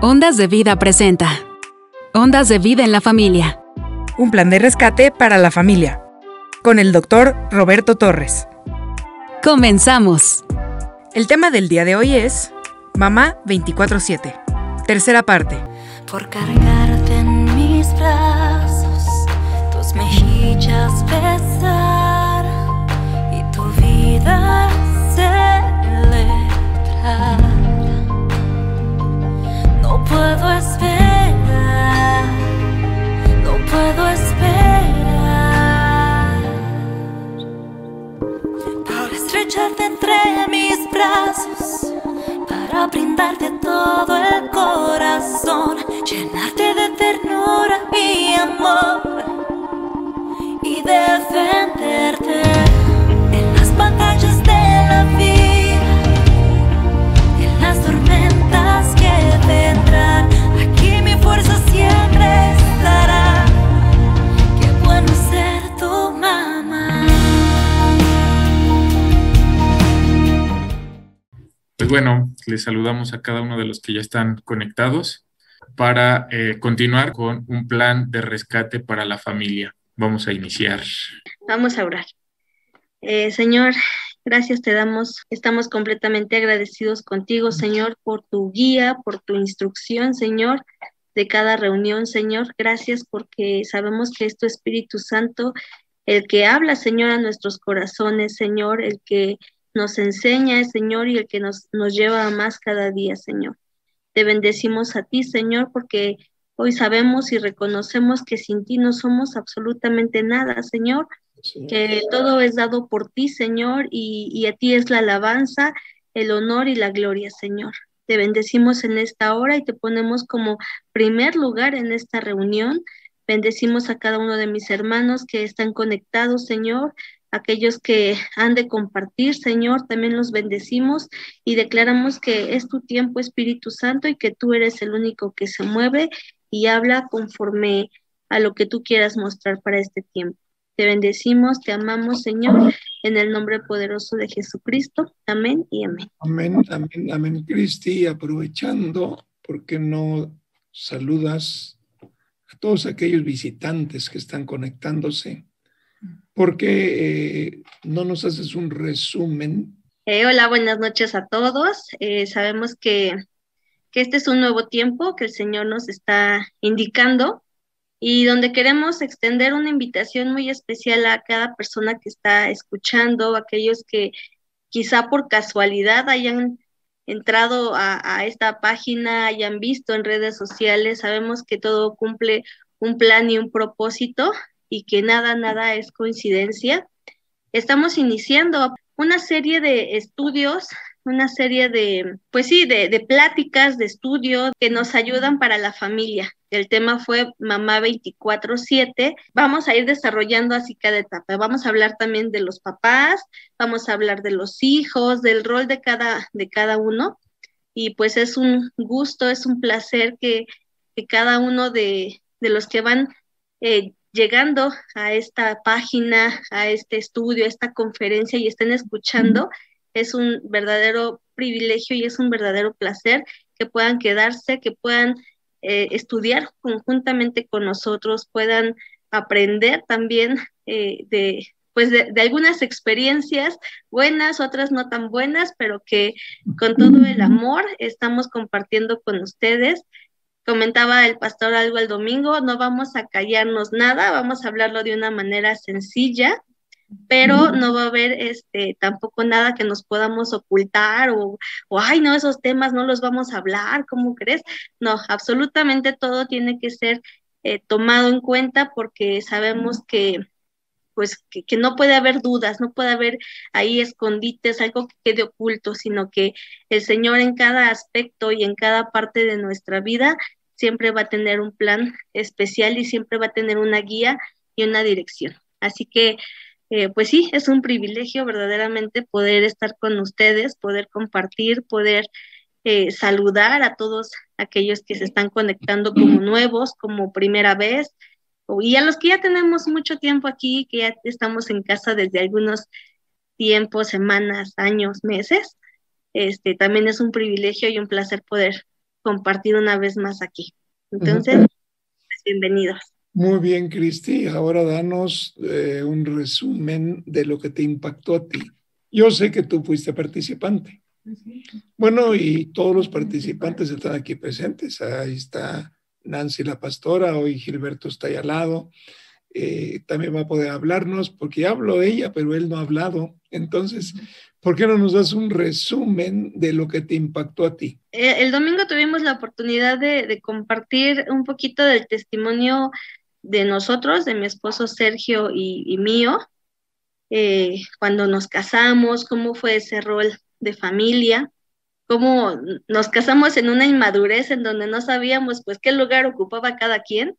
Ondas de Vida presenta. Ondas de Vida en la Familia. Un plan de rescate para la familia. Con el doctor Roberto Torres. Comenzamos. El tema del día de hoy es Mamá 24/7. Tercera parte. Por cargarte en mis brazos, tus mejillas besar y tu vida puedo esperar, no puedo esperar. Por estrecharte entre mis brazos, para brindarte todo el corazón, llenarte de ternura y amor y defenderte Pues bueno, les saludamos a cada uno de los que ya están conectados para eh, continuar con un plan de rescate para la familia. Vamos a iniciar. Vamos a orar. Eh, Señor, gracias te damos. Estamos completamente agradecidos contigo, Señor, por tu guía, por tu instrucción, Señor, de cada reunión, Señor. Gracias porque sabemos que es tu Espíritu Santo el que habla, Señor, a nuestros corazones, Señor, el que nos enseña, Señor, y el que nos, nos lleva a más cada día, Señor. Te bendecimos a ti, Señor, porque hoy sabemos y reconocemos que sin ti no somos absolutamente nada, Señor, que todo es dado por ti, Señor, y, y a ti es la alabanza, el honor y la gloria, Señor. Te bendecimos en esta hora y te ponemos como primer lugar en esta reunión. Bendecimos a cada uno de mis hermanos que están conectados, Señor, aquellos que han de compartir, Señor, también los bendecimos y declaramos que es tu tiempo, Espíritu Santo, y que tú eres el único que se mueve y habla conforme a lo que tú quieras mostrar para este tiempo. Te bendecimos, te amamos, Señor, en el nombre poderoso de Jesucristo. Amén y amén. Amén, amén, amén. Cristi, aprovechando, ¿por qué no saludas a todos aquellos visitantes que están conectándose? ¿Por qué eh, no nos haces un resumen? Eh, hola, buenas noches a todos. Eh, sabemos que, este es un nuevo tiempo que el Señor nos está indicando y donde queremos extender una invitación muy especial a cada persona que está escuchando, aquellos que quizá por casualidad hayan entrado a, esta página, hayan visto en redes sociales, sabemos que todo cumple un plan y un propósito y que nada, nada es coincidencia. Estamos iniciando una serie de estudios una serie de, pues sí, de, pláticas, de estudios que nos ayudan para la familia. El tema fue Mamá 24/7. Vamos a ir desarrollando así cada etapa. Vamos a hablar también de los papás, vamos a hablar de los hijos, del rol de cada, de cada uno. Y pues es un gusto, es un placer que, que cada uno de, de los que van eh, llegando a esta página, a este estudio, a esta conferencia y estén escuchando es un verdadero privilegio y es un verdadero placer que puedan quedarse, que puedan eh, estudiar conjuntamente con nosotros, puedan aprender también eh, de pues de, de, algunas experiencias buenas, otras no tan buenas, pero que con todo el amor estamos compartiendo con ustedes. Comentaba el pastor algo el domingo, no vamos a callarnos nada, vamos a hablarlo de una manera sencilla, pero no va a haber este tampoco nada que nos podamos ocultar o, o, ay, no, esos temas no los vamos a hablar, ¿cómo crees? No, absolutamente todo tiene que ser eh, tomado en cuenta porque sabemos que pues que, que, no puede haber dudas, no puede haber ahí escondites, algo que quede oculto, sino que el Señor en cada aspecto y en cada parte de nuestra vida siempre va a tener un plan especial y siempre va a tener una guía y una dirección. Así que eh, pues sí, es un privilegio verdaderamente poder estar con ustedes, poder compartir, poder eh, saludar a todos aquellos que se están conectando como nuevos, como primera vez, y a los que ya tenemos mucho tiempo aquí, que ya estamos en casa desde algunos tiempos, semanas, años, meses. Este, también es un privilegio y un placer poder compartir una vez más aquí. Entonces, pues, bienvenidos. Muy bien, Cristi. Ahora danos eh, un resumen de lo que te impactó a ti. Yo sé que tú fuiste participante. Bueno, y todos los participantes están aquí presentes. Ahí está Nancy la pastora, hoy Gilberto está ahí al lado. Eh, también va a poder hablarnos, porque ya habló ella, pero él no ha hablado. Entonces, ¿por qué no nos das un resumen de lo que te impactó a ti? Eh, el domingo tuvimos la oportunidad de, compartir un poquito del testimonio de nosotros, de mi esposo Sergio y, mío, eh, cuando nos casamos, cómo fue ese rol de familia, cómo nos casamos en una inmadurez en donde no sabíamos pues qué lugar ocupaba cada quien.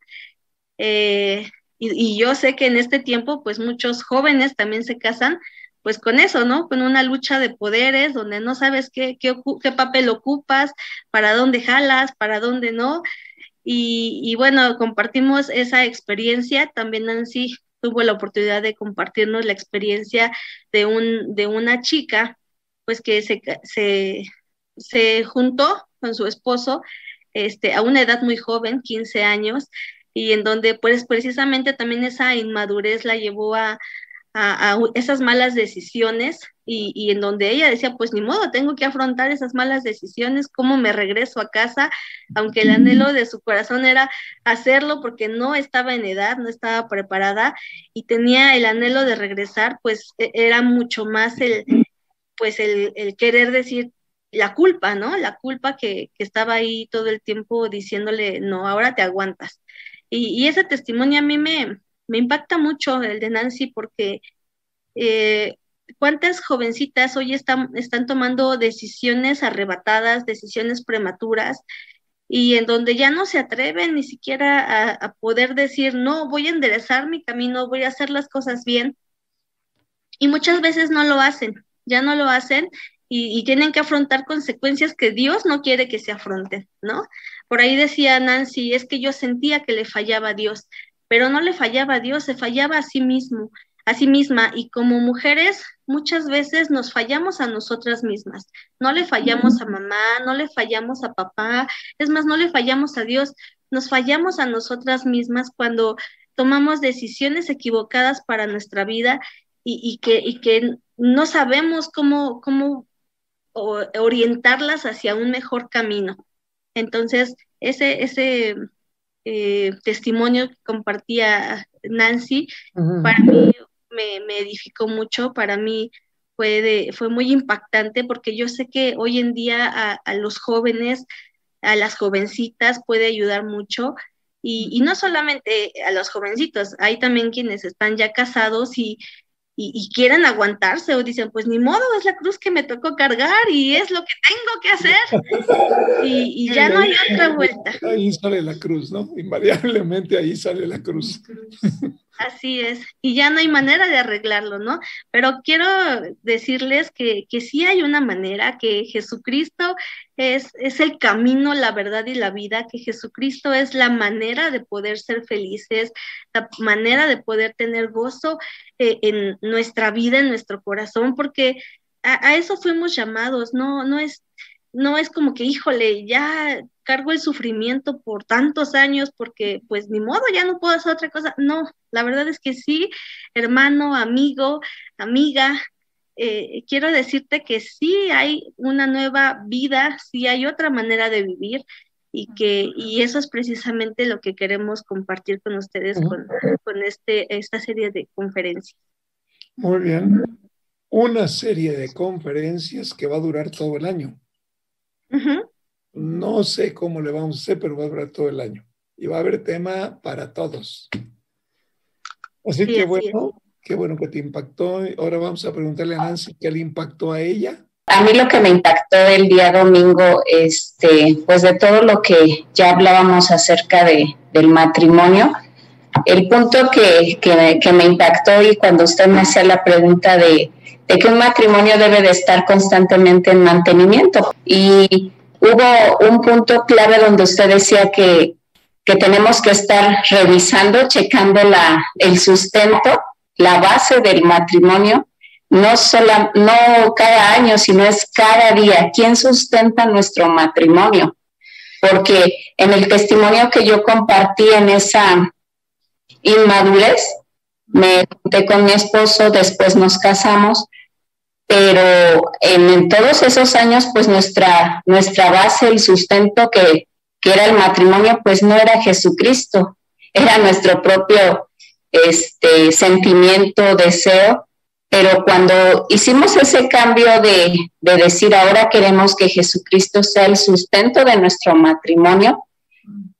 Eh, y, yo sé que en este tiempo pues muchos jóvenes también se casan pues con eso, ¿no? Con una lucha de poderes donde no sabes qué, qué, papel ocupas, para dónde jalas, para dónde no. Y, y, bueno, compartimos esa experiencia. También Nancy tuvo la oportunidad de compartirnos la experiencia de, un, de una chica, pues que se, se, se juntó con su esposo este, a una edad muy joven, 15 años, y en donde pues precisamente también esa inmadurez la llevó a, a, esas malas decisiones y, y, en donde ella decía, pues ni modo, tengo que afrontar esas malas decisiones, cómo me regreso a casa, aunque el anhelo de su corazón era hacerlo porque no estaba en edad, no estaba preparada y tenía el anhelo de regresar, pues e, era mucho más el, pues el, el querer decir, la culpa, ¿no? La culpa que, que, estaba ahí todo el tiempo diciéndole, no, ahora te aguantas. Y, y ese testimonio a mí me, me, impacta mucho, el de Nancy, porque eh, cuántas jovencitas hoy están, tomando decisiones arrebatadas, decisiones prematuras, y en donde ya no se atreven ni siquiera a, a poder decir, no, voy a enderezar mi camino, voy a hacer las cosas bien. Y muchas veces no lo hacen, ya no lo hacen y, tienen que afrontar consecuencias que Dios no quiere que se afronten, ¿no? Por ahí decía Nancy, es que yo sentía que le fallaba a Dios, pero no le fallaba a Dios, se fallaba a sí mismo, a sí misma, y como mujeres muchas veces nos fallamos a nosotras mismas, no le fallamos a mamá, no le fallamos a papá, es más, no le fallamos a Dios, nos fallamos a nosotras mismas cuando tomamos decisiones equivocadas para nuestra vida y, y, que, y que no sabemos cómo, cómo orientarlas hacia un mejor camino. Entonces, ese, ese eh, testimonio que compartía Nancy, para mí me, edificó mucho, para mí fue, fue muy impactante porque yo sé que hoy en día a, los jóvenes, a las jovencitas puede ayudar mucho. Y, y, no solamente a los jovencitos, hay también quienes están ya casados y, y, quieren aguantarse o dicen, pues ni modo, es la cruz que me tocó cargar y es lo que tengo que hacer y, y ya no hay otra vuelta. Ahí sale la cruz, ¿no? Invariablemente ahí sale la cruz. Así es, y ya no hay manera de arreglarlo, ¿no? Pero quiero decirles que, que sí hay una manera, que Jesucristo es, es el camino, la verdad y la vida, que Jesucristo es la manera de poder ser felices, la manera de poder tener gozo eh, en nuestra vida, en nuestro corazón, porque a, a eso fuimos llamados, no, no es no es como que, híjole, ya cargo el sufrimiento por tantos años porque pues ni modo, ya no puedo hacer otra cosa. No, la verdad es que sí, hermano, amigo, amiga, eh, quiero decirte que sí hay una nueva vida, sí hay otra manera de vivir y que y eso es precisamente lo que queremos compartir con ustedes con, con este, esta serie de conferencias. Muy bien. Una serie de conferencias que va a durar todo el año. No sé cómo le vamos a hacer, pero va a durar todo el año. Y va a haber tema para todos. Así que bueno, qué bueno que te impactó. Ahora vamos a preguntarle a Nancy qué le impactó a ella. A mí lo que me impactó el día domingo, este, pues de todo lo que ya hablábamos acerca de, del matrimonio, el punto que, que, que me impactó y cuando usted me hacía la pregunta de de que un matrimonio debe de estar constantemente en mantenimiento. Y hubo un punto clave donde usted decía que, que tenemos que estar revisando, checando la, el sustento, la base del matrimonio, no, solo, no cada año, sino es cada día. ¿Quién sustenta nuestro matrimonio? porque en el testimonio que yo compartí en esa inmadurez, me junté con mi esposo, después nos casamos, pero en, todos esos años, pues nuestra, nuestra base, el sustento que, que era el matrimonio, pues no era Jesucristo, era nuestro propio este, sentimiento, deseo, pero cuando hicimos ese cambio de, de, decir ahora queremos que Jesucristo sea el sustento de nuestro matrimonio,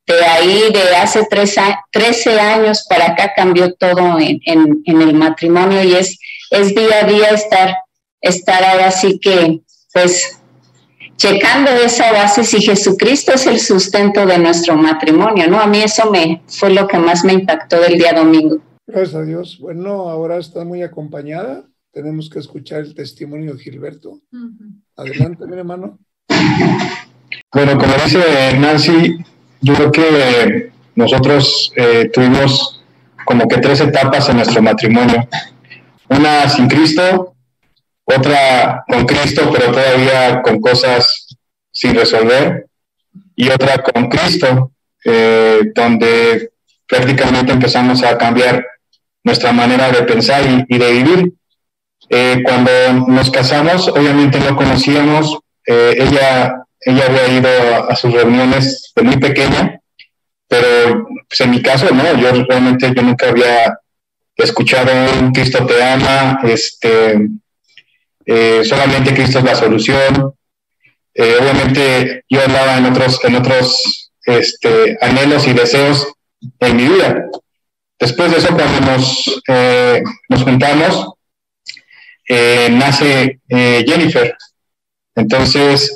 de ahí de hace tres, 13 años para acá cambió todo en, en, en, el matrimonio y es, es día a día estar, estar ahora sí que pues checando esa base si Jesucristo es el sustento de nuestro matrimonio, ¿no? A mí eso me fue lo que más me impactó del día domingo. Gracias a Dios. Bueno, ahora está muy acompañada. Tenemos que escuchar el testimonio de Gilberto. Adelante, mi hermano. Bueno, como dice Nancy, yo creo que nosotros eh, tuvimos como que tres etapas en nuestro matrimonio. Una sin Cristo, otra con Cristo, pero todavía con cosas sin resolver, y otra con Cristo, eh, donde prácticamente empezamos a cambiar nuestra manera de pensar y, de vivir. Eh, cuando nos casamos, obviamente no conocíamos, eh, ella, ella había ido a, sus reuniones de muy pequeña, pero pues en mi caso, no, yo realmente yo nunca había escuchado un Cristo te ama, este, eh, solamente Cristo es la solución. Eh, obviamente yo hablaba en otros, en otros este, anhelos y deseos en mi vida. Después de eso, cuando nos, eh, nos juntamos, nace Jennifer. Entonces,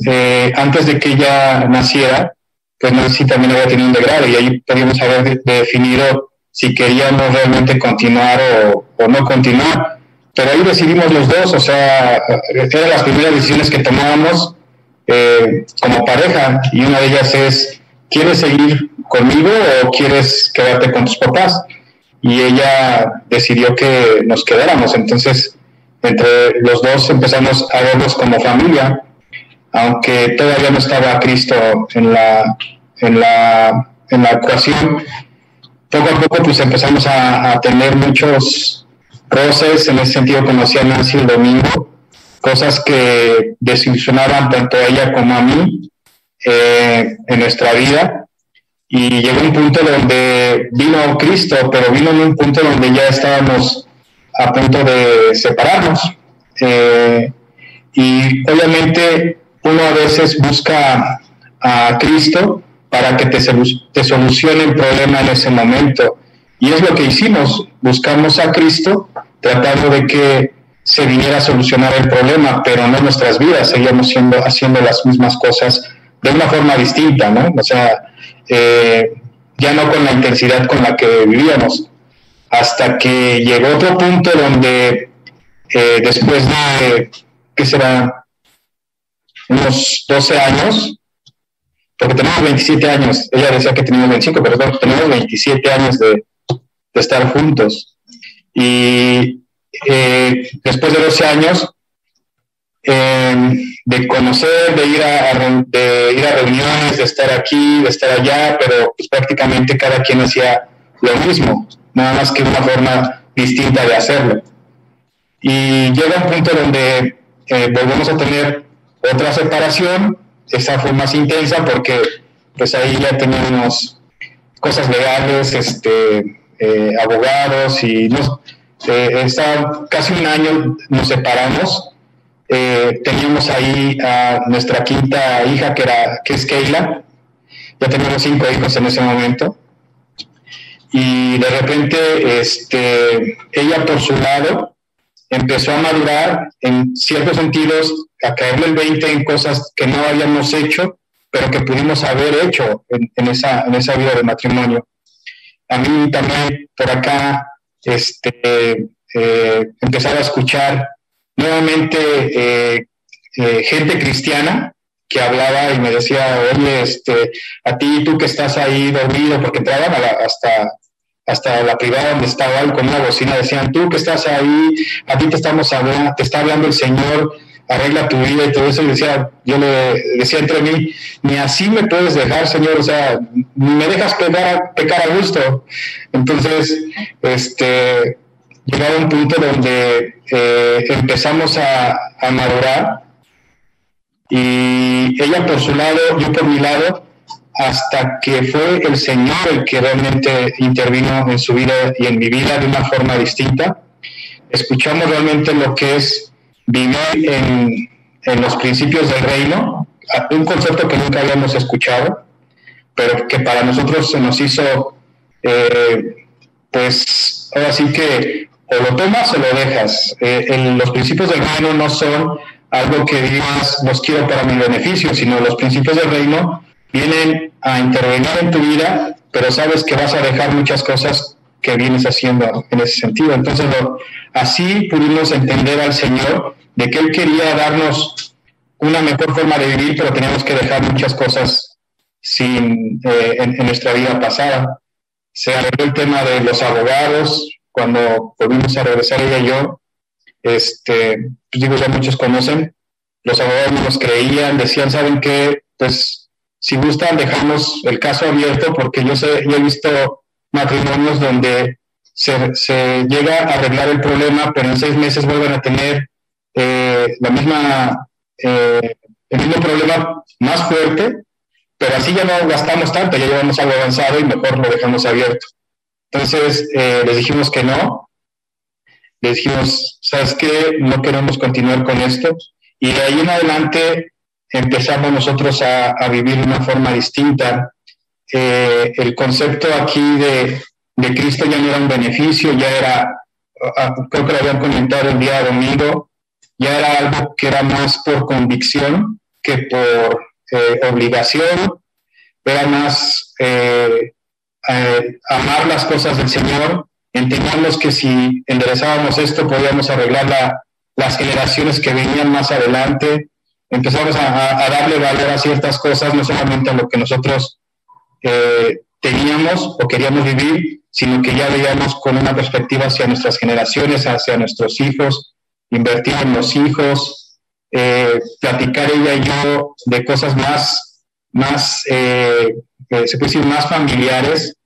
antes de que ella naciera, pues Nancy también había tenido un degrado y ahí podíamos haber definido si queríamos realmente continuar o no continuar pero ahí decidimos los dos, o sea, eran las primeras decisiones que tomábamos eh, como pareja y una de ellas es, ¿quieres seguir conmigo o quieres quedarte con tus papás? Y ella decidió que nos quedáramos, entonces entre los dos empezamos a vernos como familia, aunque todavía no estaba Cristo en la, en la, en la ecuación, poco a poco pues empezamos a, a tener muchos Roses, en ese sentido conocí a Nancy el domingo, cosas que desilusionaban tanto a ella como a mí eh, en nuestra vida. Y llegó un punto donde vino Cristo, pero vino en un punto donde ya estábamos a punto de separarnos. Eh, y obviamente uno a veces busca a Cristo para que te solucione el problema en ese momento. Y es lo que hicimos, buscamos a Cristo tratando de que se viniera a solucionar el problema, pero no nuestras vidas, seguíamos siendo, haciendo las mismas cosas de una forma distinta, ¿no? O sea, eh, ya no con la intensidad con la que vivíamos, hasta que llegó otro punto donde eh, después de, ¿qué será? Unos 12 años, porque tenemos 27 años, ella decía que teníamos 25, pero tenemos 27 años de, de estar juntos. Y eh, después de 12 años em, de conocer, de ir, a, de ir a reuniones, de estar aquí, de estar allá, pero pues, prácticamente cada quien hacía lo mismo, nada más que una forma distinta de hacerlo. Y llega un punto donde eh, volvemos a tener otra separación, esa fue más intensa porque pues ahí ya teníamos cosas legales, este, eh, abogados y nos, eh, casi un año nos separamos. Eh, teníamos ahí a nuestra quinta hija que, era, que es Keila. Ya teníamos cinco hijos en ese momento. Y de repente este, ella por su lado empezó a madurar en ciertos sentidos, a caerle el 20 en cosas que no habíamos hecho, pero que pudimos haber hecho en, esa, en esa vida de matrimonio a mí también por acá este, eh, empezaba a escuchar nuevamente eh, eh, gente cristiana que hablaba y me decía, oye, este, a ti, tú que estás ahí dormido, porque entraban hasta, hasta la privada donde estaba y con una bocina decían, tú que estás ahí, a ti te estamos hablando, te está hablando el Señor, arregla tu vida y todo eso. Y decía, yo le decía entre mí, ni así me puedes dejar, Señor, o sea, ni me dejas pecar, pecar a gusto. Entonces, este, llegaba un punto donde eh, empezamos a, a madurar y ella por su lado, yo por mi lado, hasta que fue el Señor el que realmente intervino en su vida y en mi vida de una forma distinta. Escuchamos realmente lo que es vivir en, en los principios del reino, un concepto que nunca habíamos escuchado, pero que para nosotros se nos hizo, eh, pues, ahora sí que o lo tomas o lo dejas. Eh, los principios del reino no son algo que digas, los quiero para mi beneficio, sino los principios del reino vienen a intervenir en tu vida, pero sabes que vas a dejar muchas cosas que vienes haciendo en ese sentido. Entonces, así pudimos entender al Señor de que Él quería darnos una mejor forma de vivir, pero teníamos que dejar muchas cosas sin, eh, en, nuestra vida pasada. Se arregló el tema de los abogados, cuando volvimos a regresar ella y yo, este, pues digo, ya muchos conocen, los abogados no nos creían, decían, ¿saben qué? Pues si gustan, dejamos el caso abierto porque yo, sé, yo he visto matrimonios donde se, llega a arreglar el problema, pero en seis meses vuelven a tener eh, la misma, eh, el mismo problema más fuerte, pero así ya no gastamos tanto, ya llevamos algo avanzado y mejor lo dejamos abierto. Entonces eh, les dijimos que no, les dijimos, ¿sabes qué? No queremos continuar con esto. Y de ahí en adelante empezamos nosotros a, vivir de una forma distinta. Eh, el concepto aquí de, de, Cristo ya no era un beneficio, ya era, ah, creo que lo habían comentado el día domingo, ya era algo que era más por convicción que por eh, obligación, era más eh, amar las cosas del Señor, entendíamos que si enderezábamos esto podíamos arreglar las generaciones que venían más adelante, empezamos a, darle valor a ciertas cosas, no solamente a lo que nosotros eh, teníamos o queríamos vivir, sino que ya veíamos con una perspectiva hacia nuestras generaciones, hacia nuestros hijos, invertir en los hijos, eh, platicar ella y yo de cosas más, más eh, se puede decir, más familiares,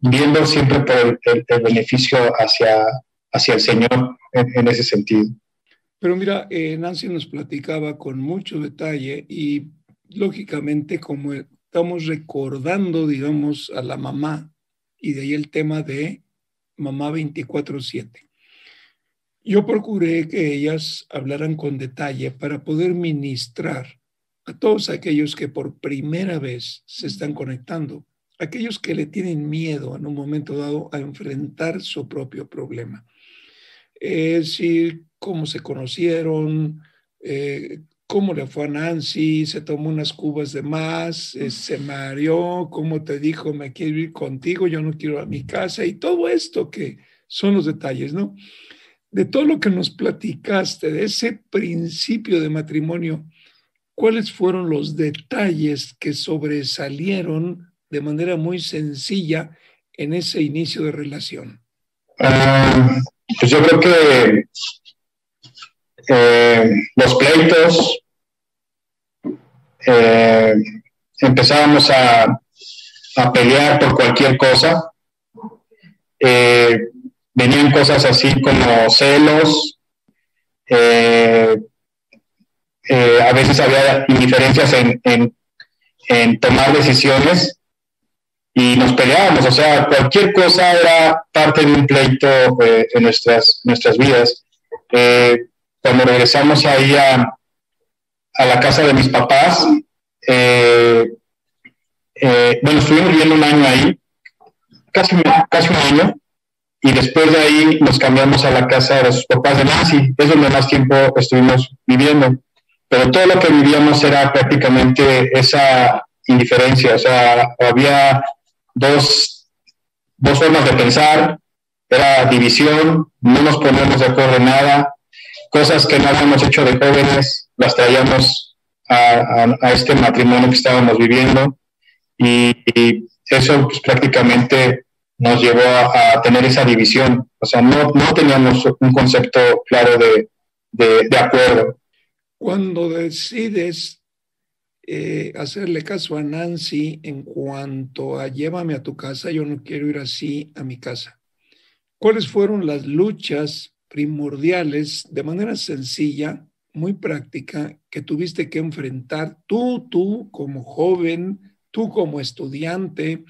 viendo siempre por el, beneficio hacia, hacia el Señor en ese sentido. Pero mira, eh, Nancy nos platicaba con mucho detalle y lógicamente como estamos recordando, digamos, a la mamá y de ahí el tema de mamá 24/7. Yo procuré que ellas hablaran con detalle para poder ministrar a todos aquellos que por primera vez se están conectando, aquellos que le tienen miedo en un momento dado a enfrentar su propio problema. Es decir, cómo se conocieron, eh, cómo le fue a Nancy, se tomó unas cubas de más, eh, se mareó, cómo te dijo, me quiero ir contigo, yo no quiero a mi casa, y todo esto que son los detalles, ¿no? De todo lo que nos platicaste, de ese principio de matrimonio, ¿cuáles fueron los detalles que sobresalieron de manera muy sencilla en ese inicio de relación? Ah, pues yo creo que eh, los pleitos, eh, empezábamos a, pelear por cualquier cosa. Eh, venían cosas así como celos, a veces había indiferencias en, en, tomar decisiones y nos peleábamos, o sea, cualquier cosa era parte de un pleito en nuestras, nuestras vidas. Cuando regresamos ahí a, la casa de mis papás, eh, eh, bueno, estuvimos viviendo un año ahí, casi, casi un año, y después de ahí nos cambiamos a la casa de sus papás de Nancy, es donde más tiempo estuvimos viviendo. Pero todo lo que vivíamos era prácticamente esa indiferencia, o sea, había dos, dos formas de pensar, era división, no nos poníamos de acuerdo en nada, cosas que no habíamos hecho de jóvenes, las traíamos a, este matrimonio que estábamos viviendo y, eso pues, prácticamente nos llevó a, tener esa división. O sea, no, no teníamos un concepto claro de, de, acuerdo. Cuando decides eh, hacerle caso a Nancy en cuanto a llévame a tu casa, yo no quiero ir así a mi casa. ¿Cuáles fueron las luchas primordiales de manera sencilla, muy práctica, que tuviste que enfrentar tú, tú como joven, tú como estudiante,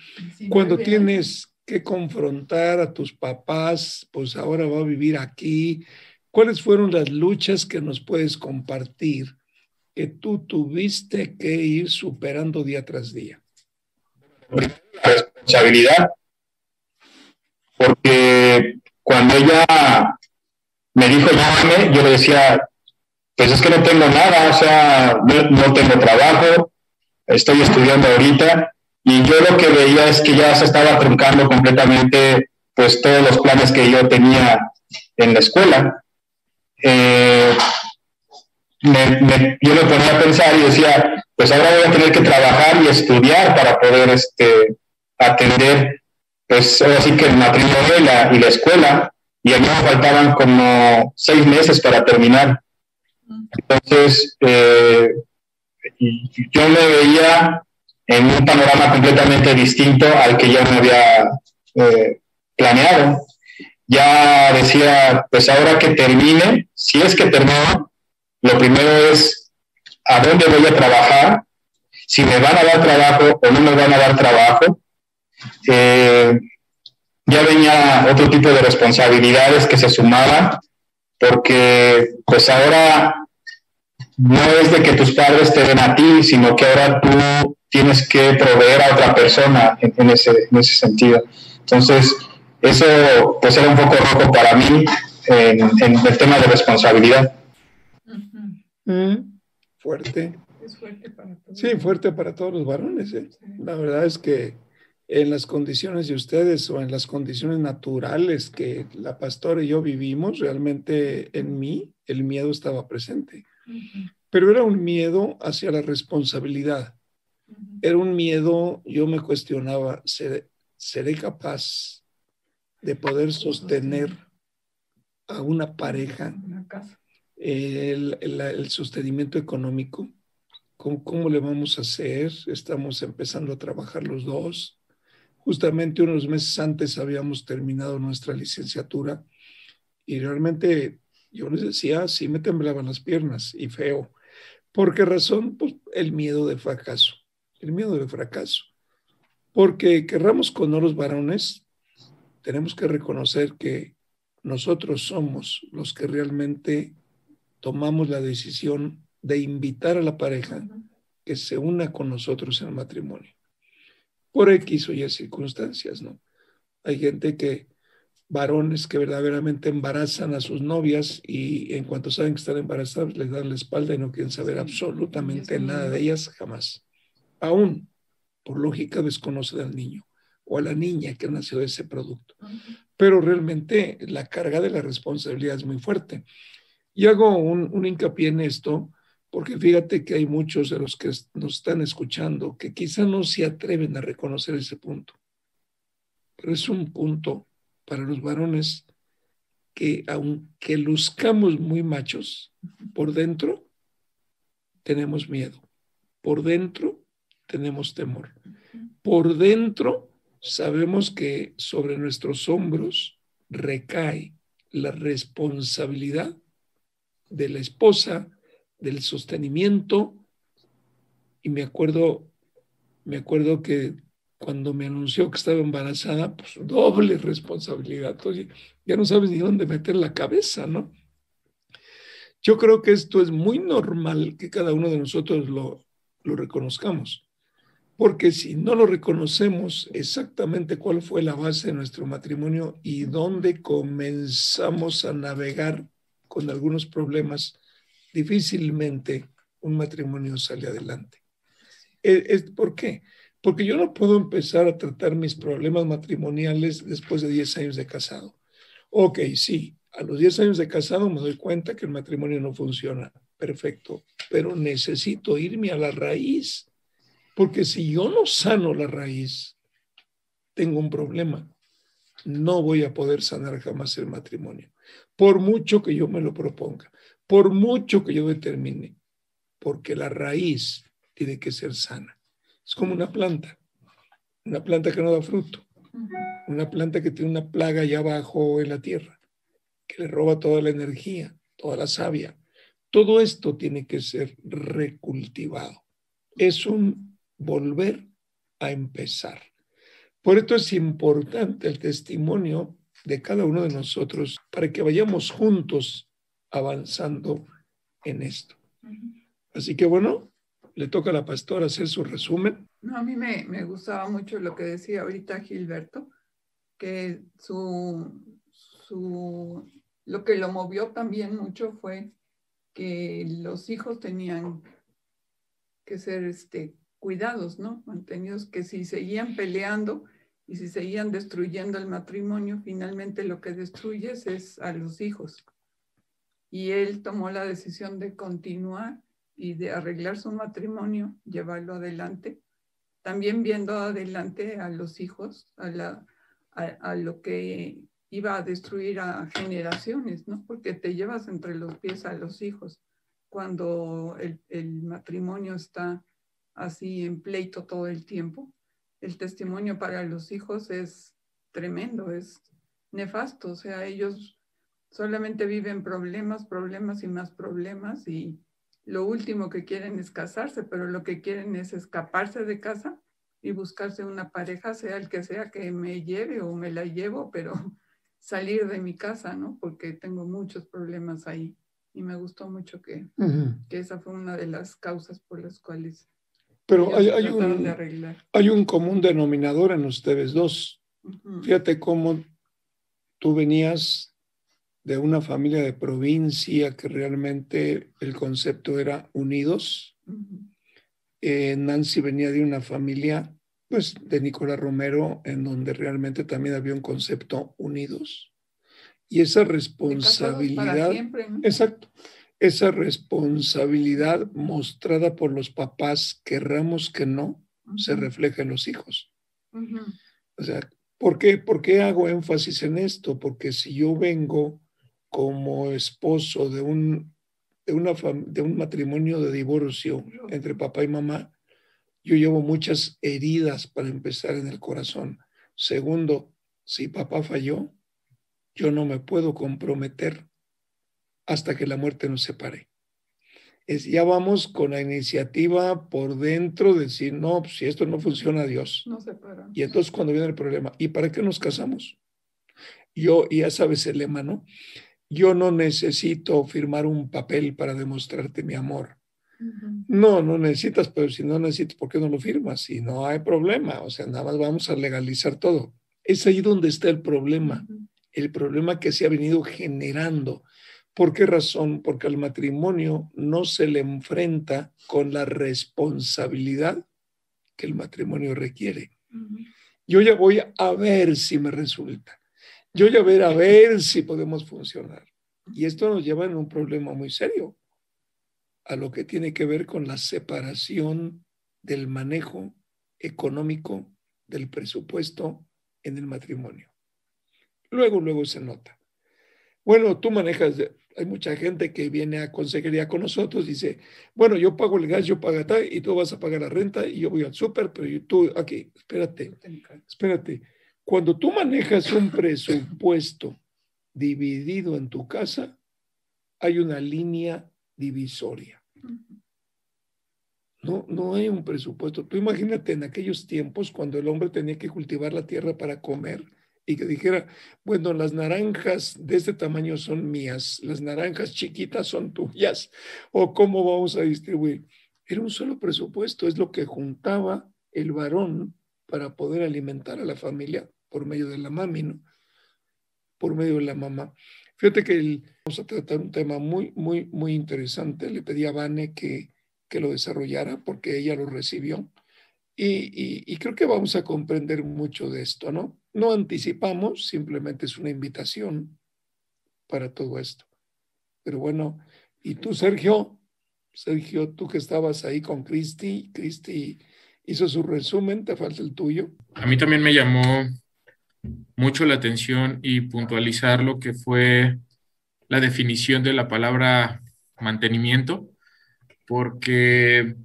cuando tienes que confrontar a tus papás, pues ahora va a vivir aquí? ¿Cuáles fueron las luchas que nos puedes compartir que tú tuviste que ir superando día tras día? Responsabilidad, porque cuando ella me dijo llámame, yo le decía, pues es que no tengo nada, o sea, no, tengo trabajo, estoy estudiando ahorita, y yo lo que veía es que ya se estaba truncando completamente pues todos los planes que yo tenía en la escuela eh, yo me ponía a pensar y decía, pues ahora voy a tener que trabajar y estudiar para poder este, atender, pues así que el matrimonio y la, y la escuela, y a mí me faltaban como seis meses para terminar. Entonces, eh, yo me veía en un panorama completamente distinto al que ya me había eh, planeado ya decía, pues ahora que termine, si es que termino, lo primero es a dónde voy a trabajar, si me van a dar trabajo o no me van a dar trabajo. Eh, ya venía otro tipo de responsabilidades que se sumaban, porque pues ahora no es de que tus padres te den a ti, sino que ahora tú tienes que proveer a otra persona en, ese, en ese sentido. Entonces, eso pues era un poco rojo para mí en, el tema de responsabilidad. Mm, fuerte. Es fuerte para todos. Sí, fuerte para todos los varones. ¿eh? La verdad es que en las condiciones de ustedes o en las condiciones naturales que la pastora y yo vivimos, realmente en mí el miedo estaba presente. Pero era un miedo hacia la responsabilidad. Era un miedo, yo me cuestionaba, ¿seré capaz de poder sostener a una pareja, el, el, sostenimiento económico, ¿Cómo, ¿cómo, le vamos a hacer? Estamos empezando a trabajar los dos. Justamente unos meses antes habíamos terminado nuestra licenciatura y realmente yo les decía, sí me temblaban las piernas y feo. ¿Por qué razón? Pues el miedo de fracaso, el miedo de fracaso. Porque querramos con los varones, tenemos que reconocer que nosotros somos los que realmente tomamos la decisión de invitar a la pareja que se una con nosotros en el matrimonio. Por X o Y circunstancias, ¿no? Hay gente que, varones que verdaderamente embarazan a sus novias y en cuanto saben que están embarazadas les dan la espalda y no quieren saber absolutamente nada de ellas jamás. Aún, por lógica, desconocen al niño o a la niña que nació de ese producto. Pero realmente la carga de la responsabilidad es muy fuerte. Y hago un, hincapié en esto porque fíjate que hay muchos de los que nos están escuchando que quizá no se atreven a reconocer ese punto. Pero es un punto para los varones que aunque luzcamos muy machos, por dentro tenemos miedo, por dentro tenemos temor, por dentro sabemos que sobre nuestros hombros recae la responsabilidad de la esposa, del sostenimiento. Y me acuerdo, me acuerdo que cuando me anunció que estaba embarazada, pues doble responsabilidad. Entonces, ya no sabes ni dónde meter la cabeza, ¿no? Yo creo que esto es muy normal que cada uno de nosotros lo, lo reconozcamos. Porque si no lo reconocemos exactamente cuál fue la base de nuestro matrimonio y dónde comenzamos a navegar con algunos problemas, difícilmente un matrimonio sale adelante. Eh, ¿Por qué? Porque yo no puedo empezar a tratar mis problemas matrimoniales después de 10 años de casado. Ok, sí, a los 10 años de casado me doy cuenta que el matrimonio no funciona. Perfecto, pero necesito irme a la raíz porque si yo no sano la raíz, tengo un problema. No voy a poder sanar jamás el matrimonio. Por mucho que yo me lo proponga, por mucho que yo determine, porque la raíz tiene que ser sana. Es como una planta, una planta que no da fruto, una planta que tiene una plaga allá abajo en la tierra, que le roba toda la energía, toda la savia. Todo esto tiene que ser recultivado. Es un volver a empezar. Por esto es importante el testimonio de cada uno de nosotros para que vayamos juntos avanzando en esto. Así que bueno, le toca a la pastora hacer su resumen. No, a mí me, me gustaba mucho lo que decía ahorita Gilberto, que su, su, lo que lo movió también mucho fue que los hijos tenían que ser este, cuidados, ¿no? Mantenidos, que si seguían peleando y si seguían destruyendo el matrimonio, finalmente lo que destruyes es a los hijos. Y él tomó la decisión de continuar y de arreglar su matrimonio, llevarlo adelante, también viendo adelante a los hijos, a, la, a, lo que iba a destruir a generaciones, ¿no? Porque te llevas entre los pies a los hijos cuando el, el matrimonio está así en pleito todo el tiempo. El testimonio para los hijos es tremendo, es nefasto, o sea, ellos solamente viven problemas, problemas y más problemas y lo último que quieren es casarse, pero lo que quieren es escaparse de casa y buscarse una pareja, sea el que sea que me lleve o me la llevo, pero salir de mi casa, ¿no? Porque tengo muchos problemas ahí. Y me gustó mucho que, que esa fue una de las causas por las cuales pero hay, hay, un, hay, un, común denominador en ustedes dos. Fíjate cómo tú venías de una familia de provincia que realmente el concepto era unidos. Eh, Nancy venía de una familia, pues, de Nicolás Romero, en donde realmente también había un concepto unidos. Y esa responsabilidad. Exacto esa responsabilidad mostrada por los papás, querramos que no, se refleja en los hijos. O sea, ¿por qué, ¿por qué hago énfasis en esto? Porque si yo vengo como esposo de un, de, una de un matrimonio de divorcio entre papá y mamá, yo llevo muchas heridas para empezar en el corazón. Segundo, si papá falló, yo no me puedo comprometer hasta que la muerte nos separe. Es, ya vamos con la iniciativa por dentro de decir, no, pues, si esto no funciona, Dios. No. Y entonces cuando viene el problema, ¿y para qué nos casamos? Yo, ya sabes el lema, ¿no? Yo no necesito firmar un papel para demostrarte mi amor. No, no necesitas, pero si no necesitas, ¿por qué no lo firmas? Si no hay problema, o sea, nada más vamos a legalizar todo. Es ahí donde está el problema, el problema que se ha venido generando ¿Por qué razón? Porque al matrimonio no se le enfrenta con la responsabilidad que el matrimonio requiere. Yo ya voy a ver si me resulta. Yo ya voy a ver si podemos funcionar. Y esto nos lleva en un problema muy serio, a lo que tiene que ver con la separación del manejo económico del presupuesto en el matrimonio. Luego, luego se nota. Bueno, tú manejas hay mucha gente que viene a consejería con nosotros, dice, bueno, yo pago el gas, yo pago tal, y tú vas a pagar la renta, y yo voy al súper, pero tú, aquí, espérate, espérate. Cuando tú manejas un presupuesto dividido en tu casa, hay una línea divisoria. No, no hay un presupuesto. Tú imagínate en aquellos tiempos cuando el hombre tenía que cultivar la tierra para comer y que dijera, bueno, las naranjas de este tamaño son mías, las naranjas chiquitas son tuyas, o cómo vamos a distribuir. Era un solo presupuesto, es lo que juntaba el varón para poder alimentar a la familia por medio de la mami, ¿no? Por medio de la mamá. Fíjate que vamos a tratar un tema muy, muy, muy interesante. Le pedí a Vane que, que lo desarrollara porque ella lo recibió. Y, y creo que vamos a comprender mucho de esto, ¿no? No anticipamos, simplemente es una invitación para todo esto. Pero bueno, y tú, Sergio, Sergio, tú que estabas ahí con Cristi, Cristi hizo su resumen, te falta el tuyo. A mí también me llamó mucho la atención y puntualizar lo que fue la definición de la palabra mantenimiento, porque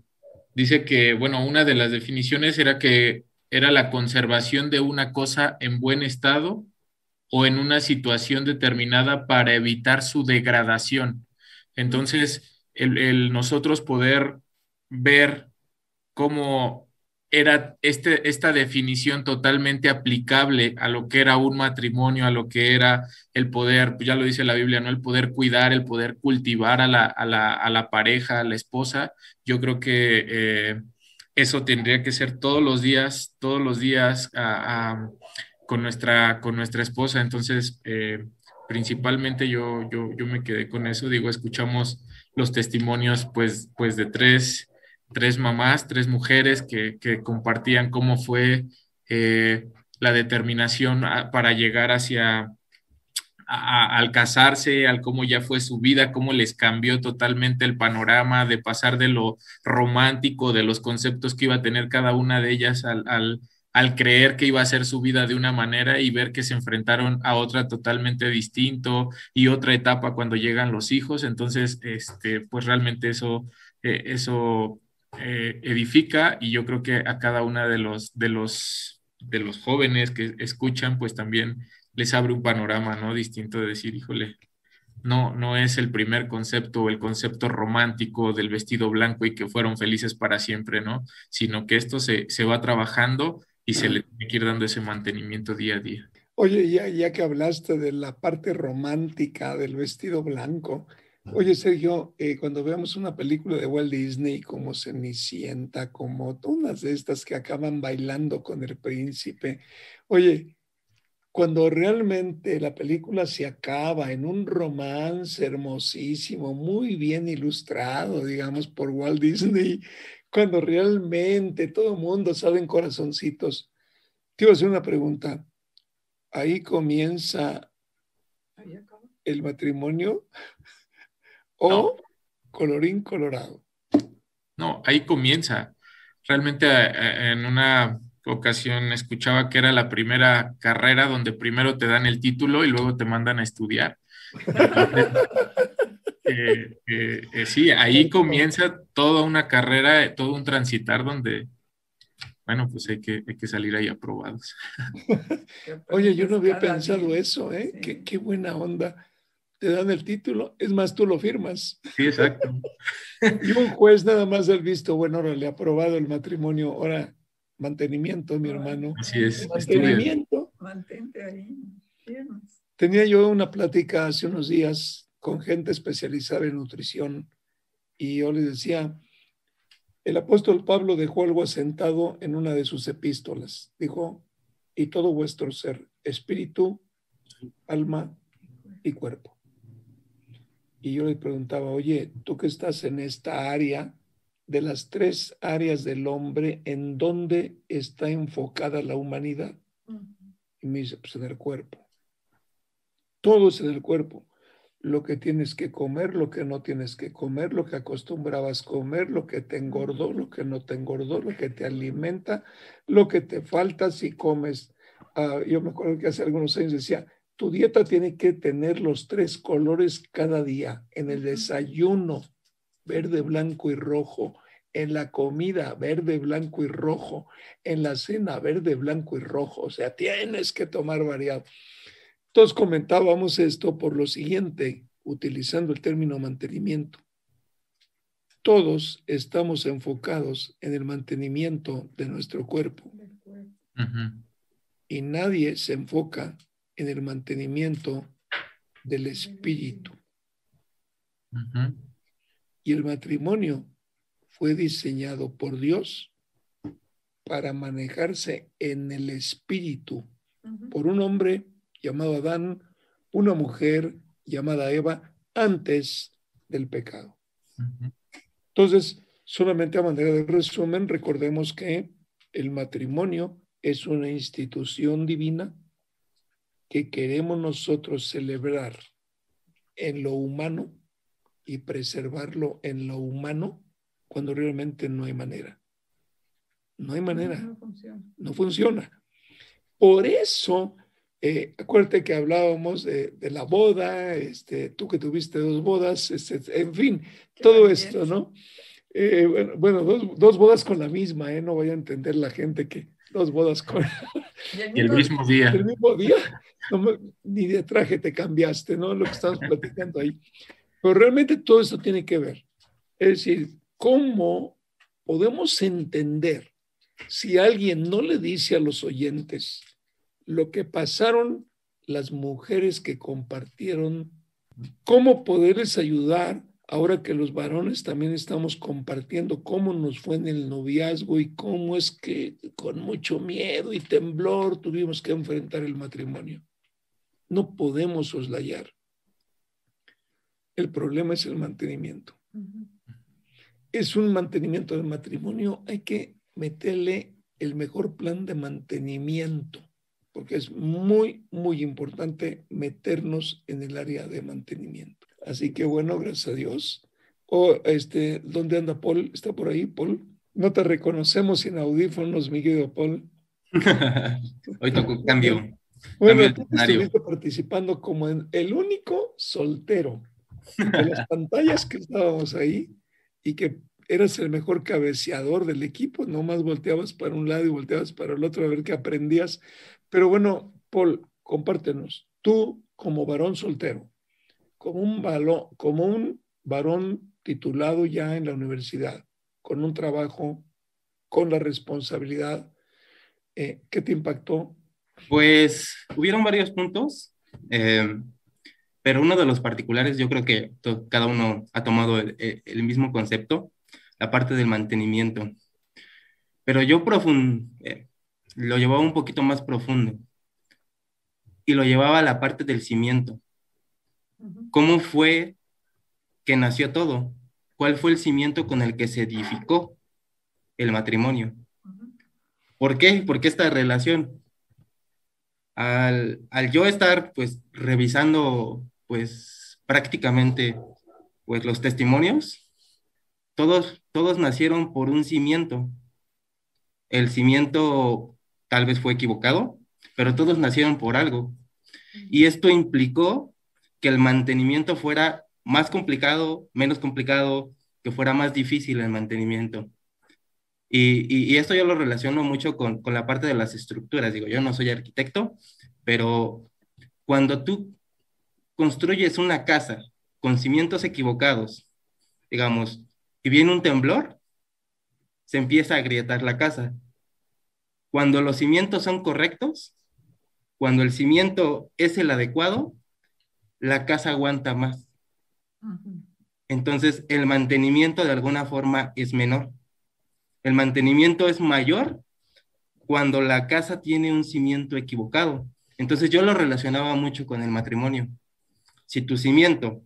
dice que, bueno, una de las definiciones era que era la conservación de una cosa en buen estado o en una situación determinada para evitar su degradación. Entonces, el, nosotros poder ver cómo era este, esta definición totalmente aplicable a lo que era un matrimonio, a lo que era el poder, ya lo dice la Biblia, ¿no? El poder cuidar, el poder cultivar a la, a la, a la pareja, a la esposa. Yo creo que eh, eso tendría que ser todos los días, todos los días con, nuestra, con nuestra esposa. Entonces, eh, principalmente yo, yo, yo me quedé con eso. Digo, escuchamos los testimonios pues, pues de tres, tres mamás, tres mujeres que, que compartían cómo fue eh, la determinación para llegar hacia, al casarse, al cómo ya fue su vida, cómo les cambió totalmente el panorama de pasar de lo romántico, de los conceptos que iba a tener cada una de ellas al, al, al creer que iba a ser su vida de una manera y ver que se enfrentaron a otra totalmente distinto y otra etapa cuando llegan los hijos. Entonces, este, pues realmente eso, eh, eso eh, edifica y yo creo que a cada una de los, de los, de los jóvenes que escuchan, pues también les abre un panorama, ¿no? Distinto de decir, híjole, no, no es el primer concepto el concepto romántico del vestido blanco y que fueron felices para siempre, ¿no? Sino que esto se, se va trabajando y se le tiene que ir dando ese mantenimiento día a día. Oye, ya, ya que hablaste de la parte romántica del vestido blanco, oye Sergio, eh, cuando veamos una película de Walt Disney como Cenicienta, como todas estas que acaban bailando con el príncipe, oye, cuando realmente la película se acaba en un romance hermosísimo, muy bien ilustrado, digamos, por Walt Disney, cuando realmente todo el mundo sabe en corazoncitos. Te iba a hacer una pregunta. Ahí comienza el matrimonio o colorín colorado. No, ahí comienza. Realmente eh, eh, en una ocasión escuchaba que era la primera carrera donde primero te dan el título y luego te mandan a estudiar. Eh, eh, eh, sí, ahí comienza toda una carrera, todo un transitar donde, bueno, pues hay que, hay que salir ahí aprobados. Oye, yo no había pensado eso, ¿eh? Qué, qué, buena onda. Te dan el título, es más, tú lo firmas. Sí, exacto. y un juez nada más ha visto, bueno, ahora le ha aprobado el matrimonio, ahora mantenimiento, mi hermano. Así es. Mantenimiento. Mantente ahí. Tenía yo una plática hace unos días con gente especializada en nutrición y yo les decía, el apóstol Pablo dejó algo asentado en una de sus epístolas. Dijo, y todo vuestro ser, espíritu, alma y cuerpo. Y yo le preguntaba, oye, tú que estás en esta área, de las tres áreas del hombre en donde está enfocada la humanidad. Y me dice, pues en el cuerpo. Todo es en el cuerpo. Lo que tienes que comer, lo que no tienes que comer, lo que acostumbrabas comer, lo que te engordó, lo que no te engordó, lo que te alimenta, lo que te falta si comes. Ah, yo me acuerdo que hace algunos años decía, tu dieta tiene que tener los tres colores cada día en el desayuno, verde, blanco y rojo. En la comida, verde, blanco y rojo. En la cena, verde, blanco y rojo. O sea, tienes que tomar variado. Entonces comentábamos esto por lo siguiente, utilizando el término mantenimiento. Todos estamos enfocados en el mantenimiento de nuestro cuerpo. Y nadie se enfoca en el mantenimiento del espíritu. Y el matrimonio fue diseñado por Dios para manejarse en el espíritu por un hombre llamado Adán, una mujer llamada Eva antes del pecado. Entonces, solamente a manera de resumen, recordemos que el matrimonio es una institución divina que queremos nosotros celebrar en lo humano y preservarlo en lo humano cuando realmente no hay manera. No hay manera. No, funciona. No funciona. Por eso, eh, acuérdate que hablábamos de, la boda, este, tú que tuviste dos bodas, este, en fin, todo esto, ¿no? Eh, bueno, dos, bodas con la misma, ¿eh? No voy a entender la gente que dos bodas con... Y el mismo día. El mismo día. ni de traje te cambiaste, ¿no? Lo que estamos platicando ahí. Pero realmente todo esto tiene que ver. Es decir, ¿cómo podemos entender si alguien no le dice a los oyentes lo que pasaron las mujeres que compartieron, cómo poderles ayudar ahora que los varones también estamos compartiendo cómo nos fue en el noviazgo y cómo es que con mucho miedo y temblor tuvimos que enfrentar el matrimonio. No podemos soslayar. El problema es el mantenimiento. Es un mantenimiento del matrimonio, hay que meterle el mejor plan de mantenimiento, porque es muy, muy importante meternos en el área de mantenimiento. Así que bueno, gracias a Dios. O este, ¿dónde anda Paul? ¿Está por ahí, Paul? No te reconocemos sin audífonos, mi querido Paul. Hoy tocó cambio. Bueno, tú estuviste participando como el único soltero de las pantallas que estábamos ahí y que eras el mejor cabeceador del equipo, nomás volteabas para un lado y volteabas para el otro a ver qué aprendías. Pero bueno, Paul, compártenos, tú como varón soltero, como un, varón titulado ya en la universidad, con un trabajo, con la responsabilidad, eh, ¿qué te impactó? Pues hubieron varios puntos, eh, pero uno de los particulares, yo creo que cada uno ha tomado el, mismo concepto, la parte del mantenimiento. Pero yo eh, lo llevaba un poquito más profundo y lo llevaba a la parte del cimiento. ¿Cómo fue que nació todo? ¿Cuál fue el cimiento con el que se edificó el matrimonio? ¿Por qué? ¿Por qué esta relación? Al, al, yo estar pues revisando pues prácticamente pues los testimonios, todos, todos nacieron por un cimiento. El cimiento tal vez fue equivocado, pero todos nacieron por algo. Y esto implicó que el mantenimiento fuera más complicado, menos complicado, que fuera más difícil el mantenimiento. Y, esto yo lo relaciono mucho con, con, la parte de las estructuras. Digo, yo no soy arquitecto, pero cuando tú construyes una casa con cimientos equivocados, digamos, y viene un temblor, se empieza a agrietar la casa. Cuando los cimientos son correctos, cuando el cimiento es el adecuado, la casa aguanta más. Entonces, el mantenimiento de alguna forma es menor. El mantenimiento es mayor cuando la casa tiene un cimiento equivocado. Entonces, yo lo relacionaba mucho con el matrimonio. Si tu cimiento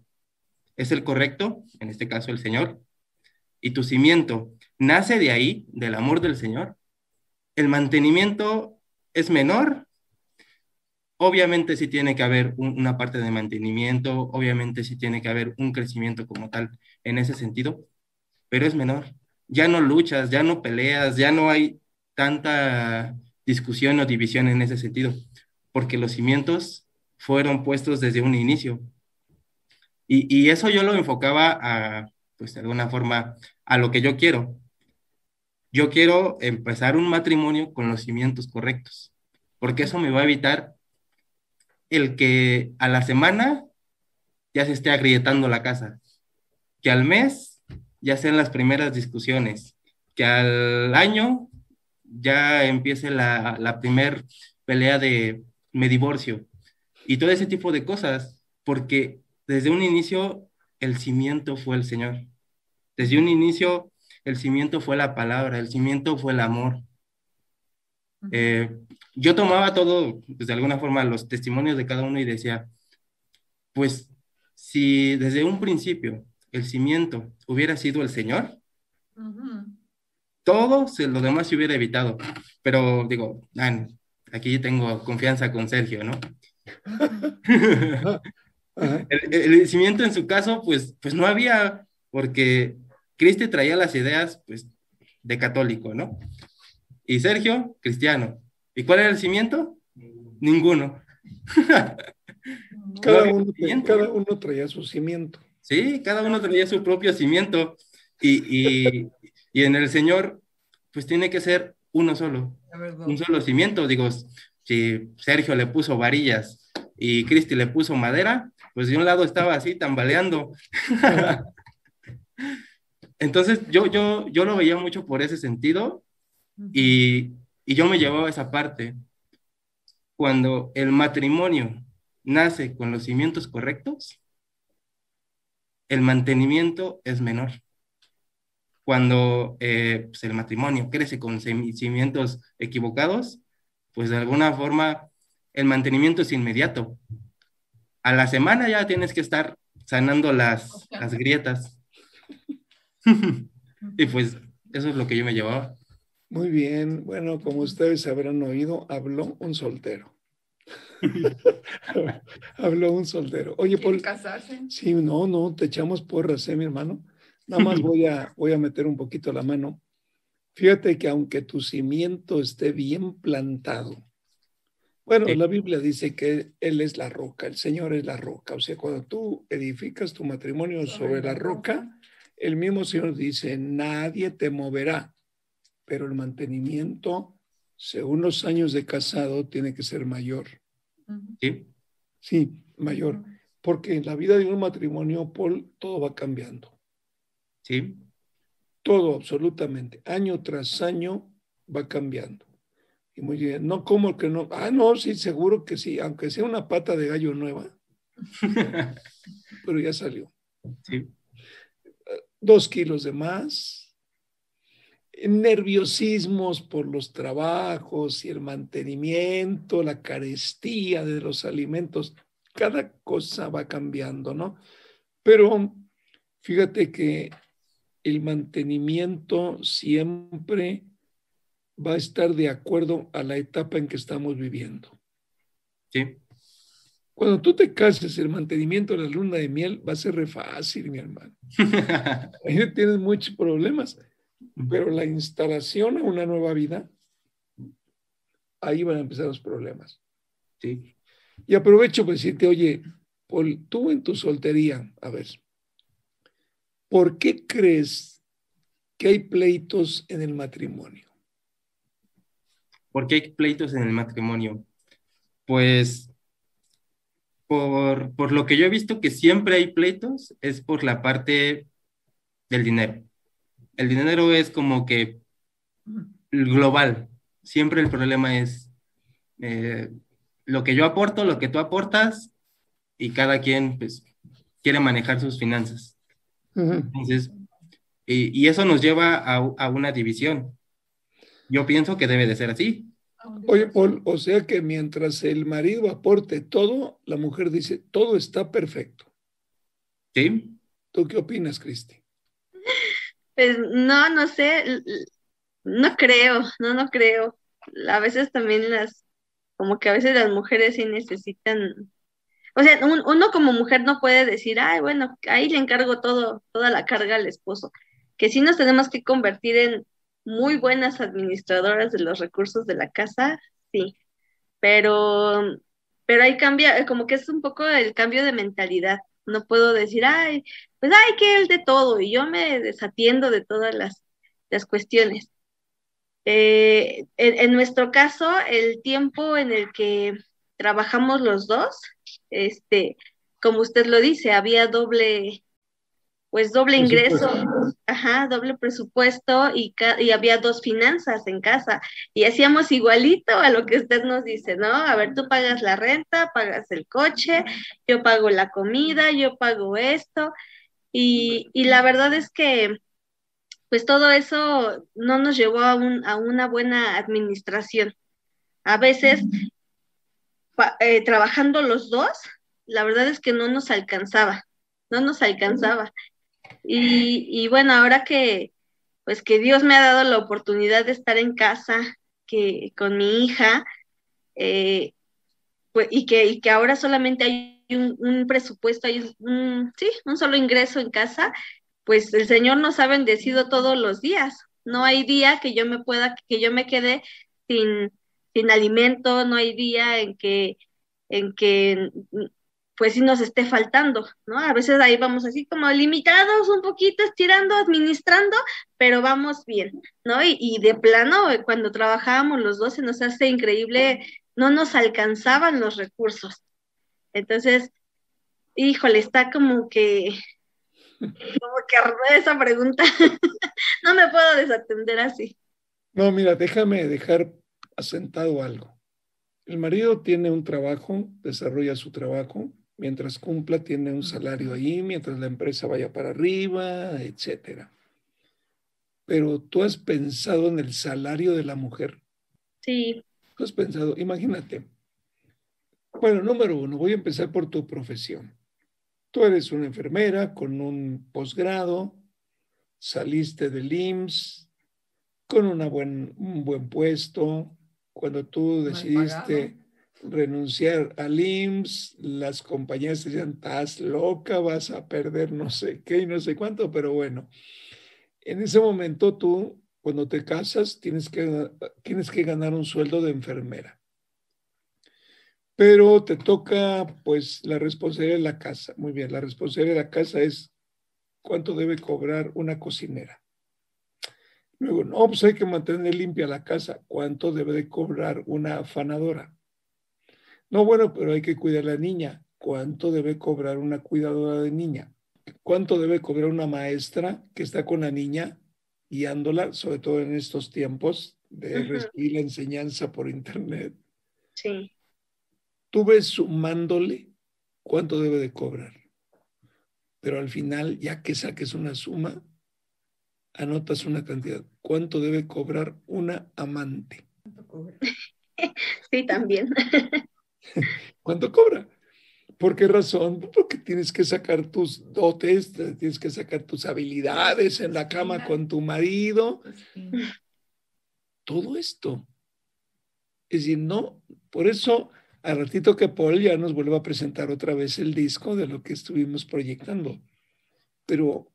es el correcto, en este caso el Señor, y tu cimiento nace de ahí, del amor del Señor, el mantenimiento es menor. Obviamente sí tiene que haber una parte de mantenimiento, obviamente sí tiene que haber un crecimiento como tal en ese sentido, pero es menor. Ya no luchas, ya no peleas, ya no hay tanta discusión o división en ese sentido, porque los cimientos fueron puestos desde un inicio. Y, y eso yo lo enfocaba a, pues de alguna forma, a lo que yo quiero. Yo quiero empezar un matrimonio con los cimientos correctos, porque eso me va a evitar el que a la semana ya se esté agrietando la casa, que al mes ya sean las primeras discusiones, que al año ya empiece la, la primer pelea de me divorcio y todo ese tipo de cosas, porque desde un inicio el cimiento fue el Señor. Desde un inicio, el cimiento fue la palabra, el cimiento fue el amor. Eh, yo tomaba todo, pues de alguna forma, los testimonios de cada uno y decía, pues si desde un principio el cimiento hubiera sido el Señor, todo lo demás se hubiera evitado. Pero digo, aquí tengo confianza con Sergio, ¿no? el, el, cimiento en su caso, pues, pues no había, porque Cristi traía las ideas, pues, de católico, ¿no? Y Sergio, cristiano. ¿Y cuál era el cimiento? Ninguno. cada, uno, cada uno traía su cimiento. Sí, cada uno traía su propio cimiento. Y, y, en el Señor, pues tiene que ser uno solo, un solo cimiento. Digo, si Sergio le puso varillas y Cristi le puso madera, pues de un lado estaba así tambaleando. Entonces yo, yo, yo lo veía mucho por ese sentido y, y yo me llevaba esa parte. Cuando el matrimonio nace con los cimientos correctos, el mantenimiento es menor. Cuando eh, pues, el matrimonio crece con cimientos equivocados, pues de alguna forma el mantenimiento es inmediato. A la semana ya tienes que estar sanando las, las grietas. y pues eso es lo que yo me llevaba. Muy bien. Bueno, como ustedes habrán oído, habló un soltero. habló un soltero. Oye, por casarse? Sí, no, no, te echamos porras, ¿eh, mi hermano? Nada más voy a, voy a meter un poquito la mano. Fíjate que aunque tu cimiento esté bien plantado, bueno, la Biblia dice que Él es la roca, el Señor es la roca. O sea, cuando tú edificas tu matrimonio sobre la roca, el mismo Señor dice, nadie te moverá, pero el mantenimiento, según los años de casado, tiene que ser mayor. Sí. Sí, mayor. Porque en la vida de un matrimonio, Paul, todo va cambiando. Sí. Todo, absolutamente. Año tras año va cambiando. Y muy bien, no como que no. Ah, no, sí, seguro que sí, aunque sea una pata de gallo nueva. pero ya salió. Sí dos kilos de más, nerviosismos por los trabajos y el mantenimiento, la carestía de los alimentos, cada cosa va cambiando, ¿no? Pero fíjate que el mantenimiento siempre va a estar de acuerdo a la etapa en que estamos viviendo. Sí. Cuando tú te cases, el mantenimiento de la luna de miel va a ser re fácil, mi hermano. Ahí tienes muchos problemas, pero la instalación a una nueva vida, ahí van a empezar los problemas. Sí. Y aprovecho para decirte, oye, tú en tu soltería, a ver, ¿por qué crees que hay pleitos en el matrimonio? ¿Por qué hay pleitos en el matrimonio? Pues por, lo que yo he visto que siempre hay pleitos, es por la parte del dinero. El dinero es como que global. Siempre el problema es eh, lo que yo aporto, lo que tú aportas, y cada quien pues, quiere manejar sus finanzas. Entonces, y, eso nos lleva a, a una división. Yo pienso que debe de ser así. Oye, Paul, o sea que mientras el marido aporte todo, la mujer dice, todo está perfecto. ¿Sí? ¿Tú qué opinas, Cristi? Pues no, no sé, no creo, no, no creo. A veces también las, como que a veces las mujeres sí necesitan, o sea, uno como mujer no puede decir, ay, bueno, ahí le encargo todo, toda la carga al esposo, que sí nos tenemos que convertir en muy buenas administradoras de los recursos de la casa, sí, pero, pero ahí cambia, como que es un poco el cambio de mentalidad. No puedo decir, ay, pues hay que él de todo, y yo me desatiendo de todas las, las cuestiones. Eh, en, en, nuestro caso, el tiempo en el que trabajamos los dos, este, como usted lo dice, había doble, pues doble ingreso, ajá, doble presupuesto y, y, había dos finanzas en casa y hacíamos igualito a lo que usted nos dice, ¿no? A ver, tú pagas la renta, pagas el coche, yo pago la comida, yo pago esto y, y la verdad es que pues todo eso no nos llevó a, un, a una buena administración. A veces, eh, trabajando los dos, la verdad es que no nos alcanzaba, no nos alcanzaba. Y, bueno, ahora que pues que Dios me ha dado la oportunidad de estar en casa que, con mi hija, eh, pues, y, que, y que ahora solamente hay un, presupuesto, hay un, sí, un solo ingreso en casa, pues el Señor nos ha bendecido todos los días. No hay día que yo me pueda, que yo me quede sin, sin alimento, no hay día en que, en que pues sí nos esté faltando, ¿no? A veces ahí vamos así como limitados un poquito, estirando, administrando, pero vamos bien, ¿no? Y, y de plano, cuando trabajábamos los dos, se nos hace increíble, no nos alcanzaban los recursos. Entonces, híjole, está como que, como que esa pregunta. no me puedo desatender así. No, mira, déjame dejar asentado algo. El marido tiene un trabajo, desarrolla su trabajo, mientras cumpla tiene un salario ahí, mientras la empresa vaya para arriba, etcétera. Pero tú has pensado en el salario de la mujer. Sí. Tú has pensado, imagínate. Bueno, número uno, voy a empezar por tu profesión. Tú eres una enfermera con un posgrado, saliste del IMSS con una buen, un buen puesto. Cuando tú decidiste renunciar al IMSS, las compañías decían, estás loca, vas a perder no sé qué y no sé cuánto, pero bueno, en ese momento tú, cuando te casas, tienes que, tienes que ganar un sueldo de enfermera. Pero te toca, pues, la responsabilidad de la casa. Muy bien, la responsabilidad de la casa es cuánto debe cobrar una cocinera. Luego, no, pues hay que mantener limpia la casa. ¿Cuánto debe de cobrar una afanadora? No, bueno, pero hay que cuidar a la niña. ¿Cuánto debe cobrar una cuidadora de niña? ¿Cuánto debe cobrar una maestra que está con la niña guiándola, sobre todo en estos tiempos de recibir la enseñanza por internet? Sí. Tú ves sumándole cuánto debe de cobrar. Pero al final, ya que saques una suma, anotas una cantidad. ¿Cuánto debe cobrar una amante? Sí, también. ¿Cuánto cobra? ¿Por qué razón? Porque tienes que sacar tus dotes, tienes que sacar tus habilidades en la cama con tu marido. Todo esto. Es decir, no, por eso al ratito que Paul ya nos vuelva a presentar otra vez el disco de lo que estuvimos proyectando. Pero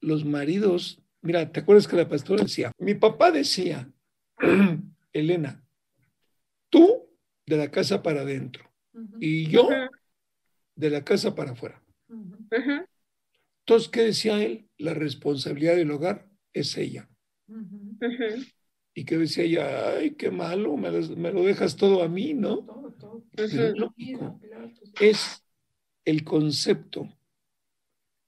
los maridos, mira, ¿te acuerdas que la pastora decía? Mi papá decía, Elena, tú de la casa para adentro. Y yo de la casa para afuera. Entonces, ¿qué decía él? La responsabilidad del hogar es ella. Y que decía ella, ay, qué malo, me, lo dejas todo a mí, ¿no? Es el concepto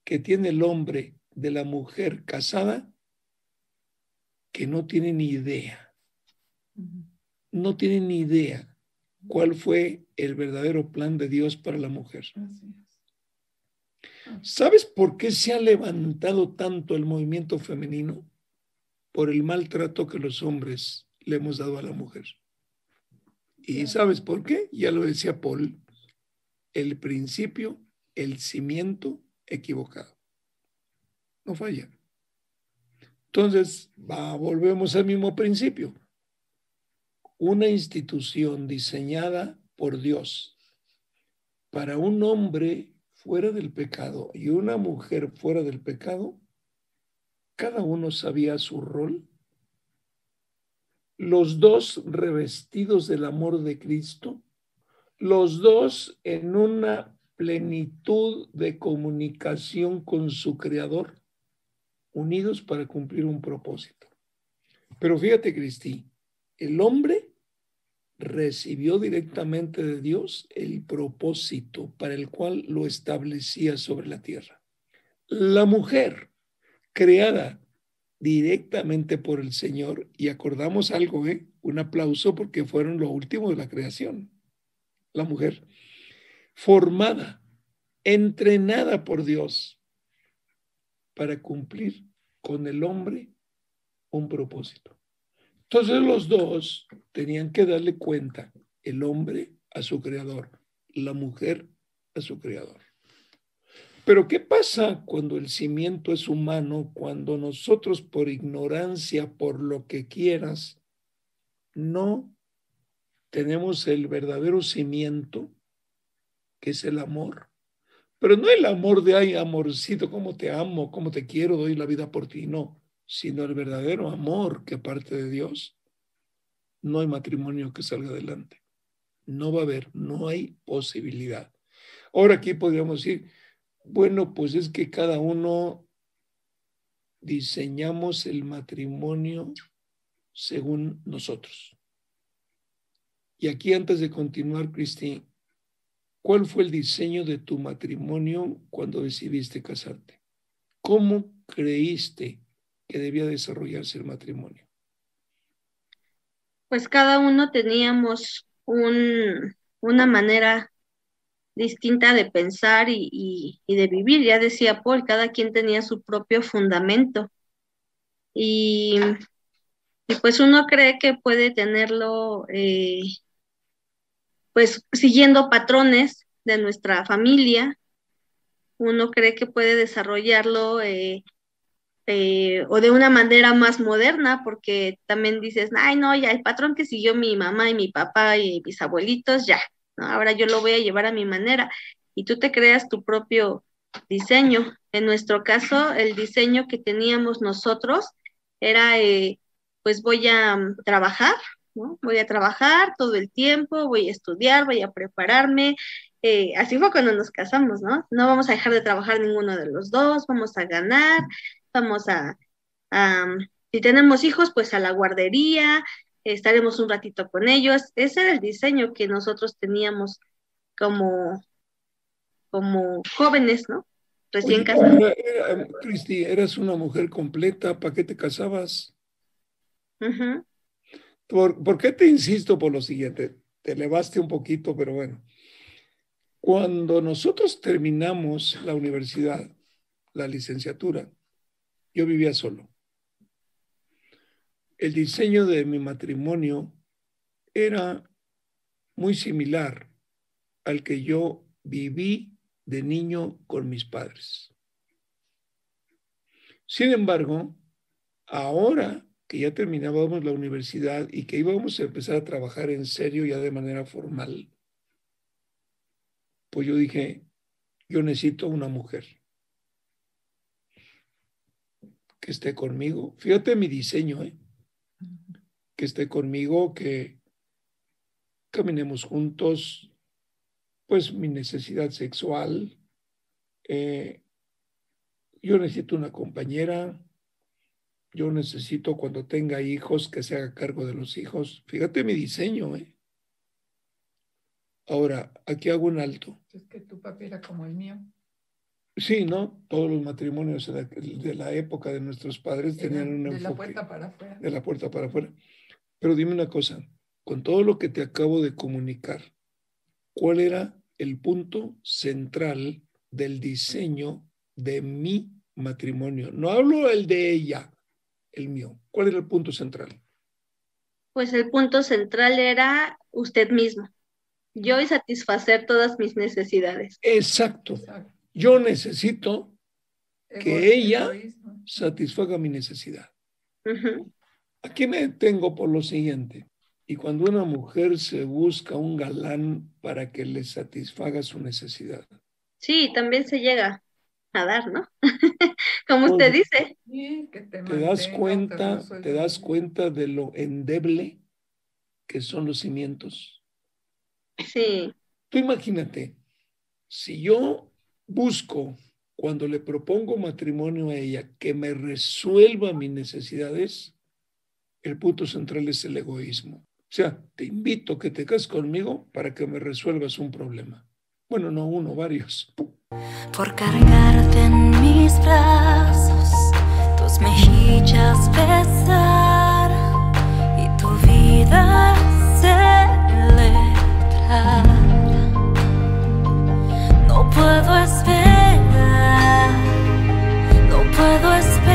que tiene el hombre de la mujer casada que no tiene ni idea. No tiene ni idea cuál fue el verdadero plan de Dios para la mujer. ¿Sabes por qué se ha levantado tanto el movimiento femenino? Por el maltrato que los hombres le hemos dado a la mujer. ¿Y sabes por qué? Ya lo decía Paul, el principio, el cimiento equivocado. No falla. Entonces, volvemos al mismo principio una institución diseñada por Dios para un hombre fuera del pecado y una mujer fuera del pecado, cada uno sabía su rol. Los dos revestidos del amor de Cristo, los dos en una plenitud de comunicación con su Creador, unidos para cumplir un propósito. Pero fíjate, Cristi, el hombre recibió directamente de Dios el propósito para el cual lo establecía sobre la tierra. La mujer, creada directamente por el Señor, y acordamos algo, ¿eh? un aplauso porque fueron lo último de la creación, la mujer, formada, entrenada por Dios para cumplir con el hombre un propósito. Entonces los dos tenían que darle cuenta, el hombre a su creador, la mujer a su creador. Pero ¿qué pasa cuando el cimiento es humano, cuando nosotros por ignorancia, por lo que quieras, no tenemos el verdadero cimiento, que es el amor? Pero no el amor de, ay, amorcito, cómo te amo, cómo te quiero, doy la vida por ti, no sino el verdadero amor que parte de Dios, no hay matrimonio que salga adelante. No va a haber, no hay posibilidad. Ahora aquí podríamos decir, bueno, pues es que cada uno diseñamos el matrimonio según nosotros. Y aquí antes de continuar, Cristi, ¿cuál fue el diseño de tu matrimonio cuando decidiste casarte? ¿Cómo creíste que debía desarrollarse el matrimonio? Pues cada uno teníamos un, una manera distinta de pensar y, de vivir. Ya decía Paul, cada quien tenía su propio fundamento. Y, pues uno cree que puede tenerlo, eh, pues siguiendo patrones de nuestra familia. Uno cree que puede desarrollarlo eh, eh, o de una manera más moderna, porque también dices, ay, no, ya el patrón que siguió mi mamá y mi papá y mis abuelitos, ya, Ahora yo lo voy a llevar a mi manera y tú te creas tu propio diseño. En nuestro caso, el diseño que teníamos nosotros era, eh, pues voy a mm, trabajar, ¿no? Voy a trabajar todo el tiempo, voy a estudiar, voy a prepararme. Eh, así fue cuando nos casamos, ¿no? No vamos a dejar de trabajar ninguno de los dos, vamos a ganar, vamos a, a si tenemos hijos, pues a la guardería, estaremos un ratito con ellos. Ese era el diseño que nosotros teníamos como, como jóvenes, ¿no? Recién casados. Cristi, eras una mujer completa, ¿para qué te casabas? ¿Por, ¿Por qué te insisto por lo siguiente? Te elevaste un poquito, pero bueno. Cuando nosotros terminamos la universidad, la licenciatura, yo vivía solo el diseño de mi matrimonio era muy similar al que yo viví de niño con mis padres. Sin embargo, ahora que ya terminábamos la universidad y que íbamos a empezar a trabajar en serio ya de manera formal, pues yo dije, yo necesito una mujer que esté conmigo. Fíjate mi diseño, ¿eh? que esté conmigo, que caminemos juntos, pues mi necesidad sexual. Eh, yo necesito una compañera, yo necesito cuando tenga hijos que se haga cargo de los hijos. Fíjate mi diseño, ¿eh? Ahora, aquí hago un alto. Es que tu papá era como el mío. Sí, ¿no? Todos los matrimonios de la, época de nuestros padres tenían un enfoque. De la puerta para afuera. De la puerta para afuera. Pero dime una cosa, con todo lo que te acabo de comunicar, ¿cuál era el punto central del diseño de mi matrimonio? No hablo el de ella, el mío. ¿Cuál era el punto central? Pues el punto central era usted mismo. Yo y satisfacer todas mis necesidades. Exacto. Yo necesito que ella satisfaga mi necesidad. Aquí me detengo por lo siguiente. Y cuando una mujer se busca un galán para que le satisfaga su necesidad. Sí, también se llega a dar, ¿no? Como usted dice. te, das cuenta, te das cuenta de lo endeble que son los cimientos. Sí. Tú imagínate, si yo busco cuando le propongo matrimonio a ella que me resuelva mis necesidades, el punto central es el egoísmo. O sea, te invito a que te cases conmigo para que me resuelvas un problema. Bueno, no uno, varios. Por cargarte en mis brazos, tus mejillas besar y tu vida puedo esperar, no puedo esperar.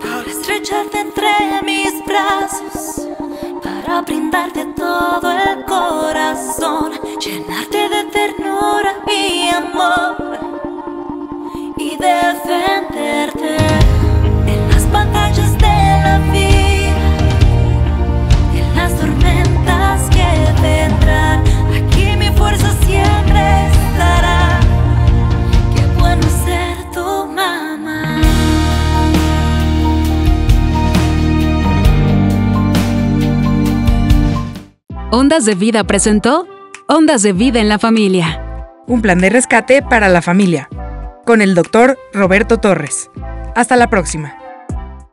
Para estrecharte entre mis brazos, para brindarte todo el corazón, llenarte de ternura y amor y defenderte Ondas de Vida presentó Ondas de Vida en la Familia. Un plan de rescate para la familia. Con el doctor Roberto Torres. Hasta la próxima.